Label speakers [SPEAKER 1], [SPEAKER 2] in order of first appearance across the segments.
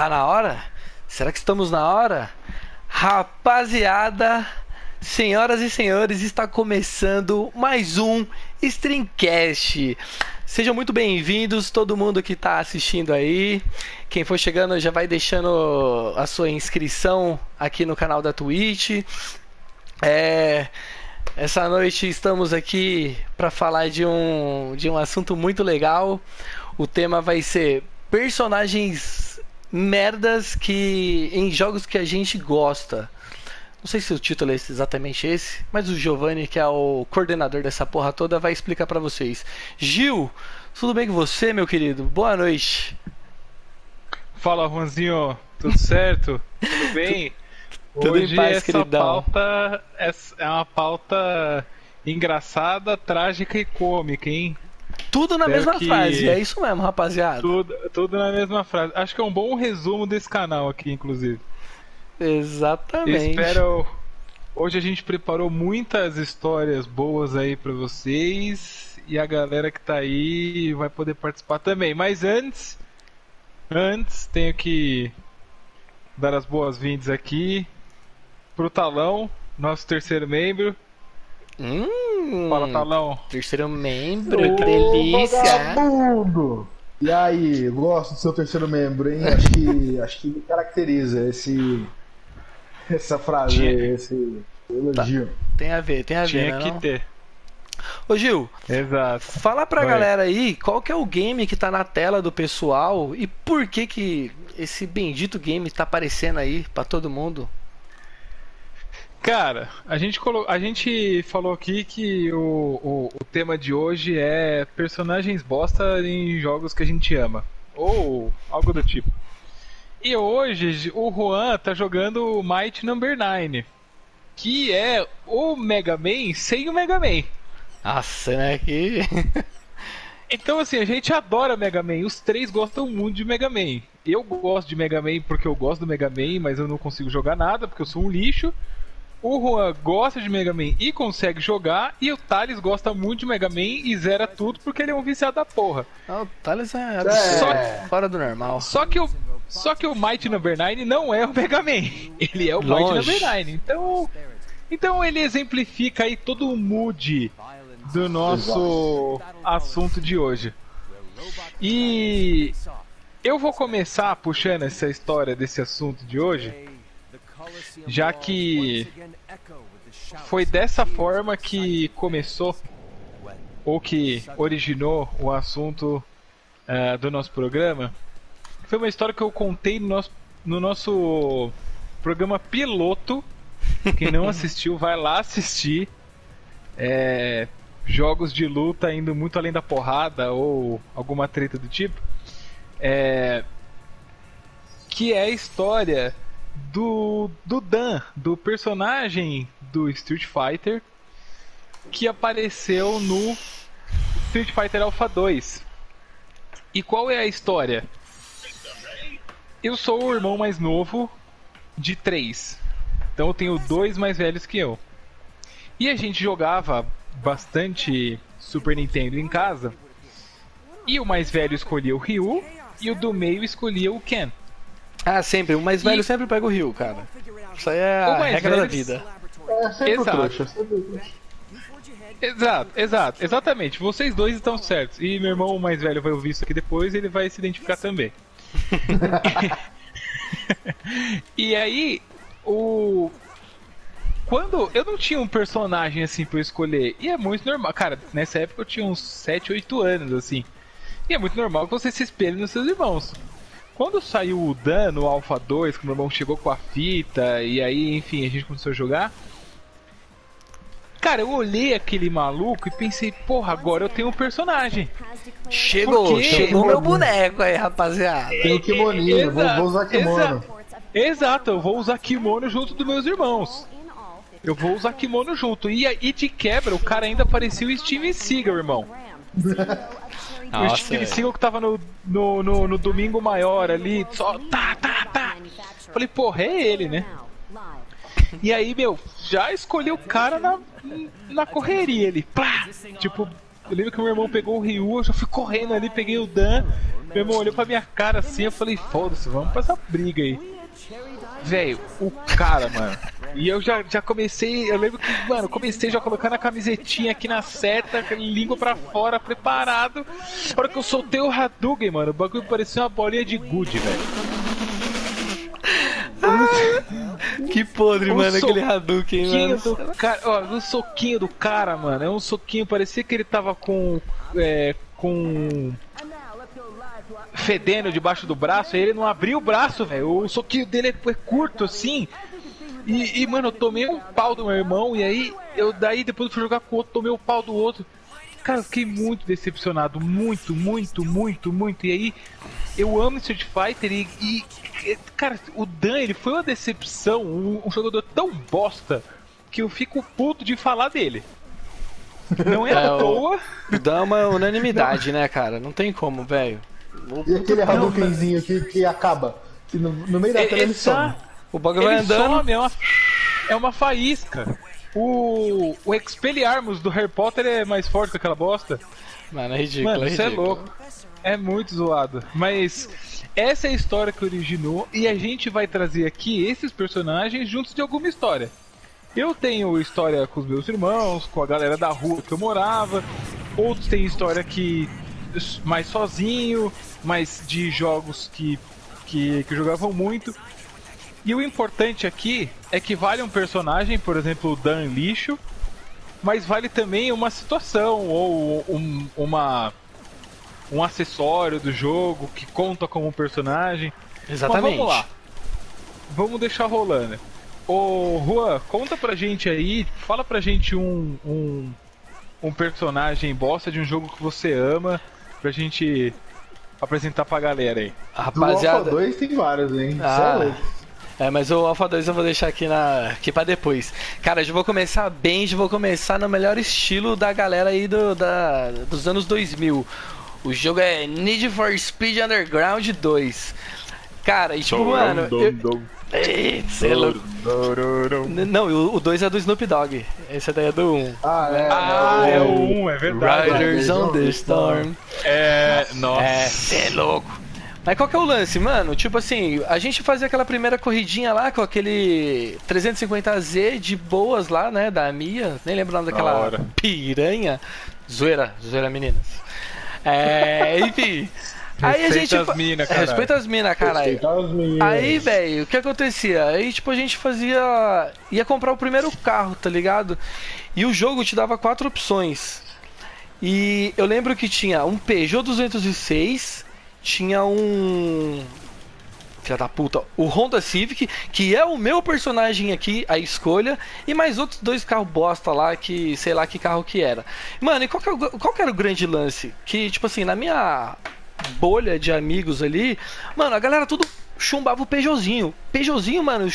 [SPEAKER 1] Tá na hora? Será que estamos na hora? Rapaziada, senhoras e senhores, está começando mais um Streamcast. Sejam muito bem-vindos, todo mundo que está assistindo aí. Quem for chegando já vai deixando a sua inscrição aqui no canal da Twitch. É, essa noite estamos aqui para falar de um, de um assunto muito legal. O tema vai ser personagens merdas que em jogos que a gente gosta. Não sei se o título é exatamente esse, mas o Giovanni, que é o coordenador dessa porra toda, vai explicar para vocês. Gil, tudo bem com você, meu querido? Boa noite.
[SPEAKER 2] Fala, Juanzinho, tudo certo? tudo bem?
[SPEAKER 1] Tudo
[SPEAKER 2] Hoje
[SPEAKER 1] em paz,
[SPEAKER 2] essa
[SPEAKER 1] queridão.
[SPEAKER 2] pauta é é uma pauta engraçada, trágica e cômica, hein?
[SPEAKER 1] Tudo na mesma
[SPEAKER 2] que-
[SPEAKER 1] frase, é isso mesmo, rapaziada.
[SPEAKER 2] Tudo, tudo na mesma frase. Acho que é um bom resumo desse canal aqui, inclusive.
[SPEAKER 1] Exatamente.
[SPEAKER 2] Espero. Hoje a gente preparou muitas histórias boas aí pra vocês e a galera que tá aí vai poder participar também. Mas antes, antes tenho que dar as boas-vindas aqui pro Talão, nosso terceiro membro.
[SPEAKER 1] Hum,
[SPEAKER 2] Fala, Talão.
[SPEAKER 1] terceiro membro, que delícia.
[SPEAKER 3] Vagabundo! E aí, gosto do seu terceiro membro, hein? Acho que, acho que me caracteriza esse, essa frase,
[SPEAKER 2] Tinha-
[SPEAKER 3] esse elogio.
[SPEAKER 1] Tem a ver, tem a ver,
[SPEAKER 2] Tinha
[SPEAKER 1] né,
[SPEAKER 2] que
[SPEAKER 1] não?
[SPEAKER 2] ter.
[SPEAKER 1] Ô Gil,
[SPEAKER 2] Exato.
[SPEAKER 1] fala pra
[SPEAKER 2] Vai.
[SPEAKER 1] galera aí qual que é o game que tá na tela do pessoal e por que que esse bendito game tá aparecendo aí pra todo mundo.
[SPEAKER 2] Cara, a gente, colo... a gente falou aqui que o, o, o tema de hoje é personagens bosta em jogos que a gente ama. Ou algo do tipo. E hoje o Juan tá jogando Might Number 9. Que é o Mega Man sem o Mega Man.
[SPEAKER 1] Nossa, né? Que.
[SPEAKER 2] Então, assim, a gente adora Mega Man. Os três gostam muito de Mega Man. Eu gosto de Mega Man porque eu gosto do Mega Man, mas eu não consigo jogar nada porque eu sou um lixo. O Juan gosta de Mega Man e consegue jogar. E o Thales gosta muito de Mega Man e zera tudo porque ele é um viciado da porra.
[SPEAKER 1] Ah, o Thales é absurdo,
[SPEAKER 3] É.
[SPEAKER 1] fora do normal.
[SPEAKER 2] Só que o, só que o Might Number 9 não é o Mega Man. Ele é o Might
[SPEAKER 1] Longe.
[SPEAKER 2] Number 9. Então, então ele exemplifica aí todo o mood do nosso assunto de hoje. E eu vou começar puxando essa história desse assunto de hoje, já que foi dessa forma que começou ou que originou o assunto eh, do nosso programa. Foi uma história que eu contei no nosso, no nosso programa piloto. Quem não assistiu, vai lá assistir. É, jogos de luta indo muito além da porrada ou alguma treta do tipo. É, que é a história do, do Dan, do personagem do Street Fighter que apareceu no Street Fighter Alpha 2. E qual é a história? Eu sou o irmão mais novo de três. Então eu tenho dois mais velhos que eu. E a gente jogava bastante Super Nintendo em casa. E o mais velho escolhia o Ryu e o do meio escolhia o Ken.
[SPEAKER 1] Ah, sempre. O mais velho
[SPEAKER 2] E-
[SPEAKER 1] sempre pega o Rio, cara. Isso aí é
[SPEAKER 2] O
[SPEAKER 1] a regra da
[SPEAKER 2] velho-
[SPEAKER 1] vida.
[SPEAKER 3] É sempre o
[SPEAKER 2] Exato.
[SPEAKER 3] trouxa, sempre o trouxa.
[SPEAKER 2] Exato, exato, exatamente. Vocês dois estão certos. E meu irmão mais velho vai ouvir isso aqui depois e ele vai se identificar também. e aí, o. Quando eu não tinha um personagem assim pra eu escolher, e é muito normal, cara, nessa época eu tinha uns 7, 8 anos, assim. E é muito normal que você se espelhe nos seus irmãos. Quando saiu o Dan no Alpha 2, que meu irmão chegou com a fita, e aí, enfim, a gente começou a jogar. Cara, eu olhei aquele maluco e pensei, porra, agora eu tenho um personagem.
[SPEAKER 1] Chegou, chegou meu boneco aí, rapaziada.
[SPEAKER 3] Tem o kimoninho, vou, vou usar kimono.
[SPEAKER 2] Exato. Exato, eu vou usar kimono junto dos meus irmãos. Eu vou usar kimono junto. E, e de quebra, o cara ainda parecia o Steven Seagal, irmão. o
[SPEAKER 1] Nossa,
[SPEAKER 2] Steven
[SPEAKER 1] velho.
[SPEAKER 2] Seagal que tava no, no, no, no domingo maior ali, só tá, tá, tá. Falei, porra, é ele, né? E aí, meu, já escolhi o cara na, na correria ele. Plá! Tipo, Eu lembro que meu irmão pegou o Ryu, eu já fui correndo ali, peguei o Dan. Meu irmão olhou pra minha cara assim, eu falei, foda-se, vamos pra essa briga aí. Velho, o cara, mano. E eu já, já comecei, eu lembro que, mano, comecei já colocando a camisetinha aqui na seta, língua pra fora, preparado. A hora que eu soltei o Hadouken, mano, o bagulho parecia uma bolinha de gude, velho.
[SPEAKER 1] Que podre,
[SPEAKER 2] O
[SPEAKER 1] mano, aquele Hadouken, mano.
[SPEAKER 2] do cara, ó, o soquinho do cara, mano, é um soquinho, parecia que ele tava com. É, com. Fedendo debaixo do braço, aí ele não abriu o braço, velho. O soquinho dele é curto assim. E, e, mano, eu tomei um pau do meu irmão, e aí eu daí depois eu fui jogar com o outro, tomei o pau do outro. Cara, eu fiquei muito decepcionado, muito, muito, muito, muito. E aí, eu amo Street Fighter e, e, cara, o Dan, ele foi uma decepção, um, um jogador tão bosta que eu fico puto de falar dele. Não é
[SPEAKER 1] É,
[SPEAKER 2] à
[SPEAKER 1] o-
[SPEAKER 2] toa.
[SPEAKER 1] Dá uma unanimidade, né, cara? Não tem como, velho.
[SPEAKER 3] E aquele Hadoukenzinho que, que acaba. Que no, no meio da tela ele some.
[SPEAKER 1] O bagulho vai andando.
[SPEAKER 2] some, é uma, é uma faísca. O, o Expelliarmus do Harry Potter é mais forte que aquela bosta.
[SPEAKER 1] Mano, é ridículo,
[SPEAKER 2] Mano,
[SPEAKER 1] é
[SPEAKER 2] isso é
[SPEAKER 1] ridículo.
[SPEAKER 2] louco. É muito zoado. Mas essa é a história que originou e a gente vai trazer aqui esses personagens juntos de alguma história. Eu tenho história com os meus irmãos, com a galera da rua que eu morava. Outros têm história que mais sozinho, mais de jogos que, que, que jogavam muito. E o importante aqui é que vale um personagem, por exemplo, o Dan Lixo, mas vale também uma situação ou um, uma um acessório do jogo que conta como um personagem.
[SPEAKER 1] Exatamente.
[SPEAKER 2] Mas vamos lá. Vamos deixar rolando. Ô Juan, conta pra gente aí, fala pra gente um, um, um personagem bosta de um jogo que você ama, pra gente apresentar pra galera aí.
[SPEAKER 3] Do Alpha
[SPEAKER 1] Rapaziada.
[SPEAKER 3] 2 tem vários, hein? É
[SPEAKER 1] Ah. É, mas o Alpha 2 eu vou deixar aqui, na, aqui pra depois. Cara, já vou começar bem, já vou começar no melhor estilo da galera aí do, da, dos anos 2000. O jogo é Need for Speed Underground 2. Cara, e tipo, mano. eu- Ei, cê é louco. Não, o 2 é do Snoop Dogg. Esse daí é do 1. Um.
[SPEAKER 3] Ah, é.
[SPEAKER 2] Ah,
[SPEAKER 3] é
[SPEAKER 2] é
[SPEAKER 3] o-
[SPEAKER 2] o 1, é verdade.
[SPEAKER 1] Riders on the Storm.
[SPEAKER 2] É, nossa.
[SPEAKER 1] É, cê é louco. Mas qual que é o lance, mano? Tipo assim, a gente fazia aquela primeira corridinha lá com aquele 350Z de boas lá, né? Da Mia. Nem lembro o nome daquela
[SPEAKER 2] hora.
[SPEAKER 1] piranha. Zoeira, zoeira meninas. É, enfim. Aí a
[SPEAKER 2] Respeita
[SPEAKER 1] gente.
[SPEAKER 2] as mina, caralho.
[SPEAKER 1] Respeita as minas, caralho. Aí, velho, o que acontecia? Aí, tipo, a gente fazia. ia comprar o primeiro carro, tá ligado? E o jogo te dava quatro opções. E eu lembro que tinha um Peugeot 206, tinha um. Filha da puta, o Honda Civic, que é o meu personagem aqui, a escolha, e mais outros dois carros bosta lá, que sei lá que carro que era. Mano, e qual que, é o- qual que era o grande lance? Que, tipo assim, na minha bolha de amigos ali, mano, a galera tudo chumbava o Peugeotzinho. Peugeotzinho, mano,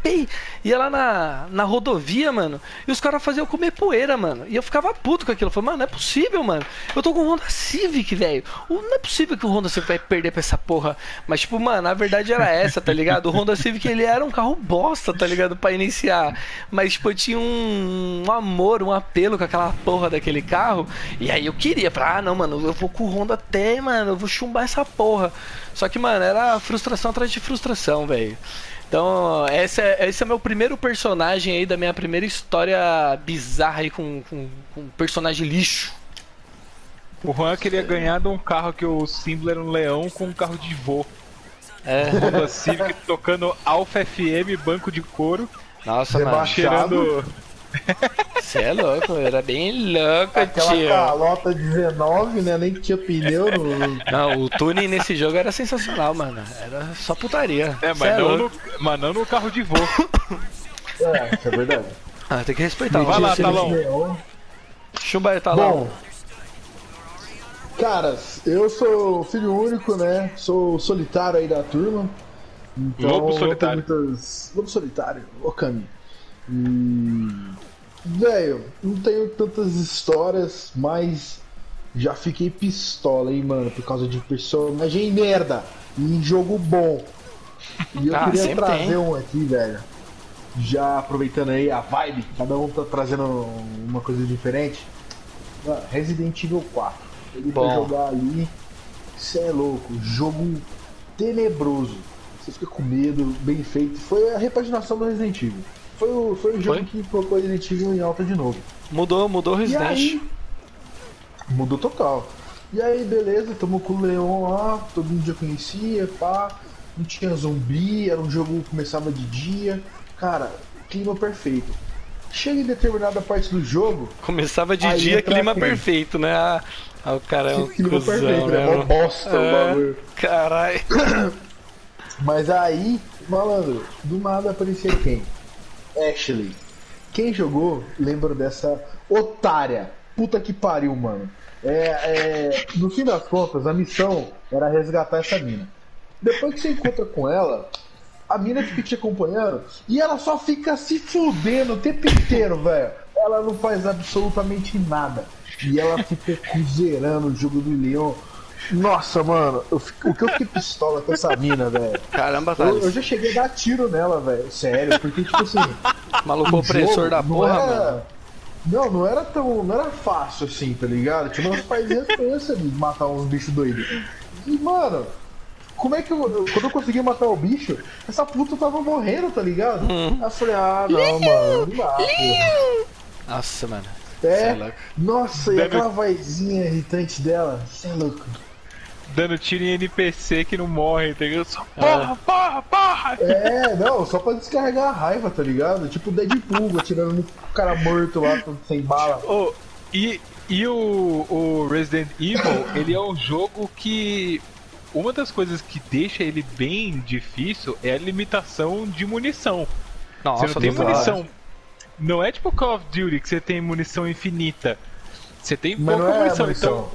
[SPEAKER 1] chumbei. Ia lá na, na rodovia, mano, e os caras faziam comer poeira, mano. E eu ficava puto com aquilo. Eu falei, mano, não é possível, mano. Eu tô com o Honda Civic, velho. Não é possível que o Honda Civic vai perder pra essa porra. Mas, tipo, mano, a verdade era essa, tá ligado? O Honda Civic, ele era um carro bosta, tá ligado? Pra iniciar. Mas, tipo, eu tinha um, um amor, um apelo com aquela porra daquele carro. E aí eu queria, falar, ah, não, mano, eu vou com o Honda até, mano, eu vou chumbar essa porra. Só que, mano, era frustração atrás de frustração, velho. Então, esse é, esse é meu primeiro personagem aí da minha primeira história bizarra aí com, com, com personagem lixo.
[SPEAKER 2] O Juan queria ganhar de um carro que o símbolo era um leão com um carro de vô.
[SPEAKER 1] É,
[SPEAKER 2] Honda Civic tocando Alfa FM, banco de couro,
[SPEAKER 1] nossa, mano,
[SPEAKER 3] Rebaixado.
[SPEAKER 2] cheirando.
[SPEAKER 1] Você é louco, era bem louco,
[SPEAKER 3] Aquela
[SPEAKER 1] tio.
[SPEAKER 3] calota 19, né? Nem tinha pneu no.
[SPEAKER 1] Não, o tuning nesse jogo era sensacional, mano. Era só putaria.
[SPEAKER 2] É, mas, não
[SPEAKER 1] louco.
[SPEAKER 2] no, mas não no carro de vô.
[SPEAKER 3] É, isso é verdade.
[SPEAKER 1] Ah, tem que respeitar.
[SPEAKER 2] Vai
[SPEAKER 1] o
[SPEAKER 2] lá, Talão.
[SPEAKER 1] Chumba aí, Talão.
[SPEAKER 3] Bom, caras, eu sou filho único, né? Sou solitário aí da turma. Então,
[SPEAKER 2] Lobo
[SPEAKER 3] não
[SPEAKER 2] solitário.
[SPEAKER 3] Muitas... Lobo solitário, Okami. E... Velho, não tenho tantas histórias, mas já fiquei pistola, hein, mano, por causa de personagem merda em jogo bom. E eu
[SPEAKER 1] Ah,
[SPEAKER 3] queria trazer
[SPEAKER 1] tem.
[SPEAKER 3] um aqui, velho. Já aproveitando aí a vibe, cada um tá trazendo uma coisa diferente. Resident Evil 4. Ele
[SPEAKER 1] Bom.
[SPEAKER 3] vai jogar ali. Você é louco. Jogo tenebroso. Você fica com medo, bem feito. Foi a repaginação do Resident Evil. Foi o, foi o jogo
[SPEAKER 1] Foi?
[SPEAKER 3] que colocou Resident Evil em alta de novo.
[SPEAKER 1] Mudou, mudou o Resident.
[SPEAKER 3] aí, mudou total. E aí, beleza, tamo com o Leon lá, todo mundo já conhecia, pá. Não tinha zumbi, era um jogo que começava de dia. Cara, clima perfeito. Chega em determinada parte do jogo,
[SPEAKER 1] Começava de dia, clima perfeito, né? Ah, ah, o cara é um
[SPEAKER 3] clima
[SPEAKER 1] cuzão,
[SPEAKER 3] perfeito, né?
[SPEAKER 1] né?
[SPEAKER 3] Mó bosta o
[SPEAKER 1] É,
[SPEAKER 3] bagulho.
[SPEAKER 1] Caralho.
[SPEAKER 3] Mas aí, malandro, do nada aparecia quem? Ashley. Quem jogou lembra dessa otária. Puta que pariu, mano. É, é, no fim das contas, a missão era resgatar essa mina. Depois que você encontra com ela, a mina fica te acompanhando e ela só fica se fudendo o tempo inteiro, velho. Ela não faz absolutamente nada. E ela fica zerando o jogo do Leon. Nossa, mano, eu fico- o que eu fiquei pistola com essa mina, velho.
[SPEAKER 1] Caramba,
[SPEAKER 3] Eu,
[SPEAKER 1] Thales.
[SPEAKER 3] eu já cheguei a dar tiro nela, velho. Sério, porque, tipo assim.
[SPEAKER 1] Maluco opressor da
[SPEAKER 3] não
[SPEAKER 1] porra,
[SPEAKER 3] era-
[SPEAKER 1] mano.
[SPEAKER 3] Não, não era tão. Não era fácil assim, tá ligado? Tinha umas paizinhas pensas de matar uns bichos doidos. E, mano, como é que eu. eu- Quando eu consegui matar o bicho, essa puta tava morrendo, tá ligado?
[SPEAKER 1] Hum.
[SPEAKER 3] Aí eu falei, ah, não, mano, não dá.
[SPEAKER 1] Nossa, mano.
[SPEAKER 3] É,
[SPEAKER 1] é
[SPEAKER 3] nossa, e
[SPEAKER 2] Deve-
[SPEAKER 3] aquela vozinha irritante dela, você é louco.
[SPEAKER 2] Dando tiro em NPC que não morre, entendeu? Só porra, porra, porra!
[SPEAKER 3] É, não, só pra descarregar a raiva, tá ligado? Tipo o Deadpool atirando no cara morto lá, sem bala.
[SPEAKER 2] Oh, e e o, o Resident Evil, ele é um jogo que. Uma das coisas que deixa ele bem difícil é a limitação de munição.
[SPEAKER 1] Nossa,
[SPEAKER 2] você não tem munição. Não é tipo Call of Duty que você tem munição infinita. Você tem
[SPEAKER 3] Mas
[SPEAKER 2] pouca
[SPEAKER 3] não é a
[SPEAKER 2] munição,
[SPEAKER 3] munição.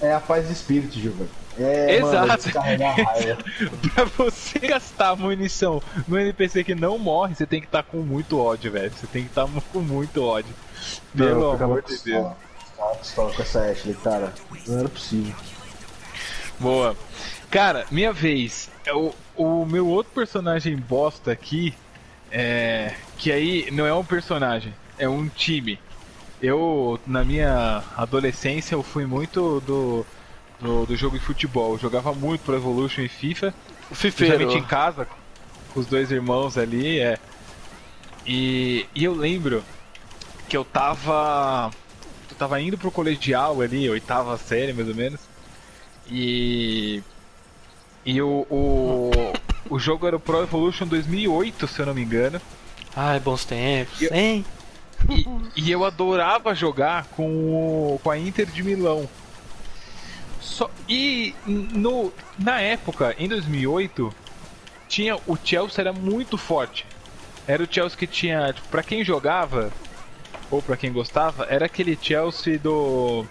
[SPEAKER 3] É a paz de espírito, Gilvan. É, mano,
[SPEAKER 2] Exato.
[SPEAKER 3] raiva.
[SPEAKER 2] então pra você gastar munição no NPC que não morre, você tem que estar com muito ódio, velho. Você tem que estar com muito ódio. Pelo
[SPEAKER 3] ficava
[SPEAKER 2] amor de Deus.
[SPEAKER 3] Ficava pistola com essa Ashley, cara. Não era possível.
[SPEAKER 2] Boa. Cara, minha vez. É O, o meu outro personagem bosta aqui é. Que aí não é um personagem, é um time. Eu, na minha adolescência, eu fui muito do, do, do jogo de futebol. Eu jogava muito Pro Evolution e FIFA.
[SPEAKER 1] O Fifeiro.
[SPEAKER 2] Principalmente em casa, com os dois irmãos ali, é. E, e eu lembro que eu tava. Eu tava indo pro colegial ali, oitava série mais ou menos. E. E o, o, o jogo era o Pro Evolution 2008, se eu não me engano.
[SPEAKER 1] Ai, bons tempos.
[SPEAKER 2] Eu-
[SPEAKER 1] Hein?
[SPEAKER 2] E, e eu adorava jogar com, o- com a Inter de Milão. Só, e no, na época, em 2008, tinha o Chelsea era muito forte. Era o Chelsea que tinha, tipo, para quem jogava ou pra quem gostava, era aquele Chelsea do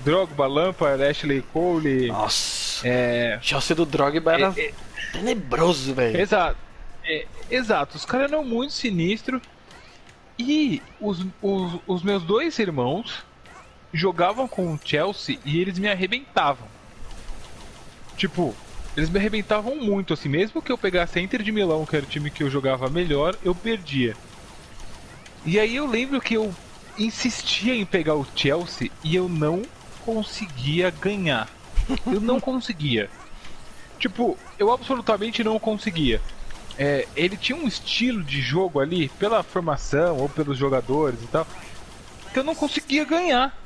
[SPEAKER 2] Drogba, Lampard, Ashley Cole.
[SPEAKER 1] Nossa.
[SPEAKER 2] É,
[SPEAKER 1] Chelsea do Drogba era
[SPEAKER 2] é, é,
[SPEAKER 1] tenebroso, velho.
[SPEAKER 2] Exato. É, exato, os caras eram muito sinistros. E os, os, os meus dois irmãos jogavam com o Chelsea e eles me arrebentavam. Tipo, eles me arrebentavam muito, assim, mesmo que eu pegasse a Inter de Milão, que era o time que eu jogava melhor, eu perdia. E aí eu lembro que eu insistia em pegar o Chelsea e eu não conseguia ganhar. Eu não conseguia. Tipo, eu absolutamente não conseguia. É, ele tinha um estilo de jogo ali, pela formação ou pelos jogadores e tal, que eu não conseguia ganhar.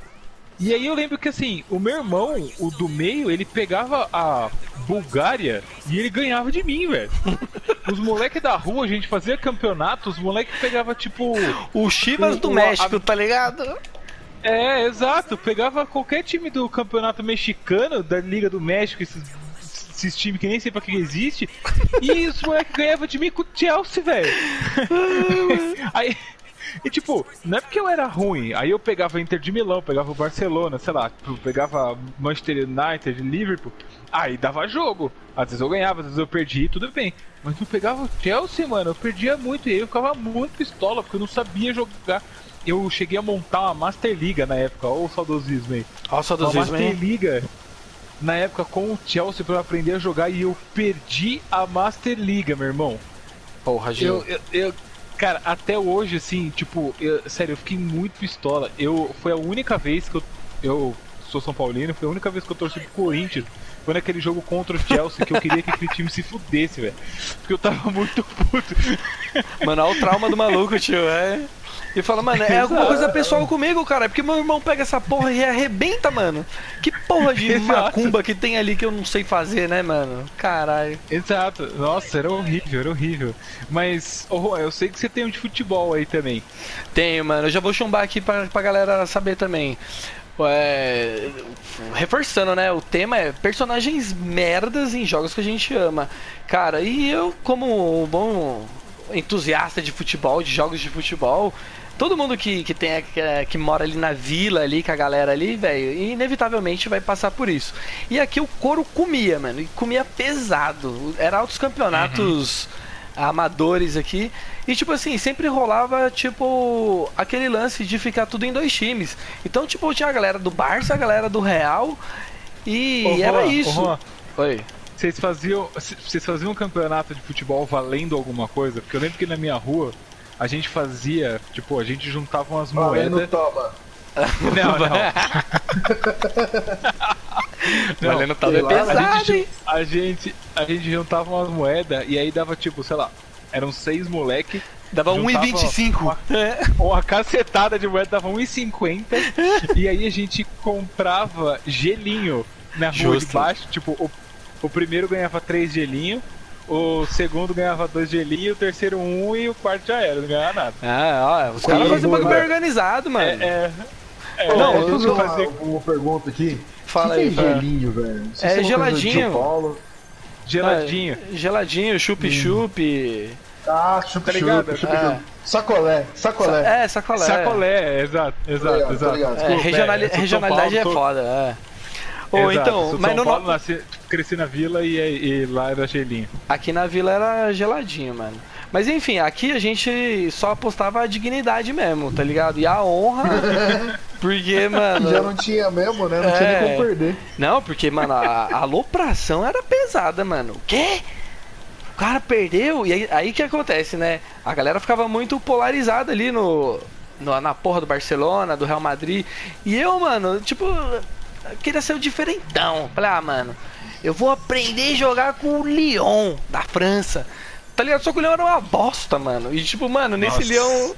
[SPEAKER 2] E aí eu lembro que assim, o meu irmão, o do meio, ele pegava a Bulgária e ele ganhava de mim, velho. Os moleques da rua, a gente fazia campeonato, os moleques pegava tipo.
[SPEAKER 1] O Chivas
[SPEAKER 2] O-
[SPEAKER 1] do México,
[SPEAKER 2] a-
[SPEAKER 1] tá ligado?
[SPEAKER 2] É, exato, pegava qualquer time do campeonato mexicano, da Liga do México, esses, esses times que nem sei pra que existe, e os moleques ganhavam de mim com o Chelsea, velho. Aí. E tipo, não é porque eu era ruim, aí eu pegava Inter de Milão, pegava o Barcelona, sei lá, tipo, pegava Manchester United, Liverpool, aí dava jogo. Às vezes eu ganhava, às vezes eu perdi, tudo bem. Mas eu pegava o Chelsea, mano, eu perdia muito, e aí eu ficava muito pistola, porque eu não sabia jogar. Eu cheguei a montar uma Master Liga na época, ou o saudosismo aí.
[SPEAKER 1] Olha dos
[SPEAKER 2] Uma
[SPEAKER 1] vezes,
[SPEAKER 2] Master? Liga na época com o Chelsea pra eu aprender a jogar e eu perdi a Master Liga, meu irmão.
[SPEAKER 1] Porra, Gil.
[SPEAKER 2] Eu, eu, eu- cara, até hoje, assim, tipo, eu- sério, eu fiquei muito pistola. Eu, foi a única vez que eu eu sou São Paulino, foi a única vez que eu torci pro Corinthians. Foi naquele jogo contra o Chelsea que eu queria que aquele time se fudesse, velho. Porque eu tava muito puto.
[SPEAKER 1] Mano, olha o trauma do maluco, tio. É. E fala, mano, é alguma coisa pessoal comigo, cara. É porque meu irmão pega essa porra e arrebenta, mano. Que porra de macumba que tem ali que eu não sei fazer, né, mano? Caralho.
[SPEAKER 2] Exato. Nossa, era horrível, era horrível. Mas, ô Juan, eu sei que você tem um de futebol aí também.
[SPEAKER 1] Tenho, mano. Eu já vou chumbar aqui pra, pra galera saber também. É, reforçando, né? O tema é personagens merdas em jogos que a gente ama. Cara, e eu, como um bom entusiasta de futebol, de jogos de futebol, todo mundo que, que tem que, que mora ali na vila ali com a galera ali, velho, inevitavelmente vai passar por isso. E aqui o couro comia, mano, e comia pesado. Era altos campeonatos amadores aqui. E tipo assim, sempre rolava tipo aquele lance de ficar tudo em dois times. Então, tipo, tinha a galera do Barça, a galera do Real e
[SPEAKER 2] Ô,
[SPEAKER 1] era
[SPEAKER 2] ô,
[SPEAKER 1] isso.
[SPEAKER 2] Juan,
[SPEAKER 1] Oi.
[SPEAKER 2] Vocês faziam, vocês faziam um campeonato de futebol valendo alguma coisa? Porque eu lembro que na minha rua a gente fazia, tipo, a gente juntava umas
[SPEAKER 3] Valendo
[SPEAKER 2] moedas.
[SPEAKER 3] toma.
[SPEAKER 2] Não, não. Não,
[SPEAKER 1] Valendo tal
[SPEAKER 3] sei
[SPEAKER 1] é
[SPEAKER 3] lá,
[SPEAKER 2] a
[SPEAKER 1] pesado,
[SPEAKER 2] gente,
[SPEAKER 1] hein?
[SPEAKER 2] a gente a gente juntava umas moedas e aí dava tipo, sei lá, eram seis moleque,
[SPEAKER 1] Dava
[SPEAKER 2] juntava
[SPEAKER 1] 1,25.
[SPEAKER 2] uma- uma cacetada de moeda dava 1,50 e aí a gente comprava gelinho na rua
[SPEAKER 1] Justo.
[SPEAKER 2] de baixo, tipo, o, o primeiro ganhava três gelinhos, o segundo ganhava dois gelinhos, o terceiro um e o quarto já era, não ganhava nada.
[SPEAKER 1] Ah, ó, os caras fazem bagulho bem organizado, mano.
[SPEAKER 2] É, é, é,
[SPEAKER 1] Não,
[SPEAKER 3] deixa eu fazer uma, uma pergunta aqui.
[SPEAKER 1] Fala
[SPEAKER 3] que
[SPEAKER 1] aí,
[SPEAKER 3] que é gelinho, velho?
[SPEAKER 1] É
[SPEAKER 3] de
[SPEAKER 1] geladinho.
[SPEAKER 2] Geladinho.
[SPEAKER 1] Ah, geladinho, chup-chup.
[SPEAKER 3] Ah, chupa,
[SPEAKER 2] Tá
[SPEAKER 3] chupa,
[SPEAKER 1] Ah.
[SPEAKER 3] Sacolé, sacolé.
[SPEAKER 1] É, sacolé.
[SPEAKER 2] Sacolé, exato, exato,
[SPEAKER 3] ligado, tô
[SPEAKER 2] exato.
[SPEAKER 3] ligado.
[SPEAKER 1] É, regionali-
[SPEAKER 2] São
[SPEAKER 1] regionalidade
[SPEAKER 2] Paulo,
[SPEAKER 1] é foda, é. Ou
[SPEAKER 2] Exato,
[SPEAKER 1] então,
[SPEAKER 2] sou
[SPEAKER 1] mas
[SPEAKER 2] São
[SPEAKER 1] no,
[SPEAKER 2] Paulo, nasci, cresci na vila e, e lá era gelinho.
[SPEAKER 1] aqui na vila era geladinho, mano. Mas enfim, aqui a gente só apostava a dignidade mesmo, tá ligado? E a honra. porque, mano.
[SPEAKER 3] Já não tinha mesmo, né? Não tinha
[SPEAKER 1] É.
[SPEAKER 3] nem como perder.
[SPEAKER 1] Não, porque, mano, a, a alopração era pesada, mano. O quê? O cara perdeu? E aí, aí que acontece, né? A galera ficava muito polarizada ali no, no- na porra do Barcelona, do Real Madrid. E eu, mano, tipo, eu queria ser o diferentão. Falei, ah, mano, eu vou aprender a jogar com o Lyon, da França. Tá ligado? Só que o Lyon era uma bosta, mano. E tipo, mano, nesse
[SPEAKER 2] Nossa.
[SPEAKER 1] Lyon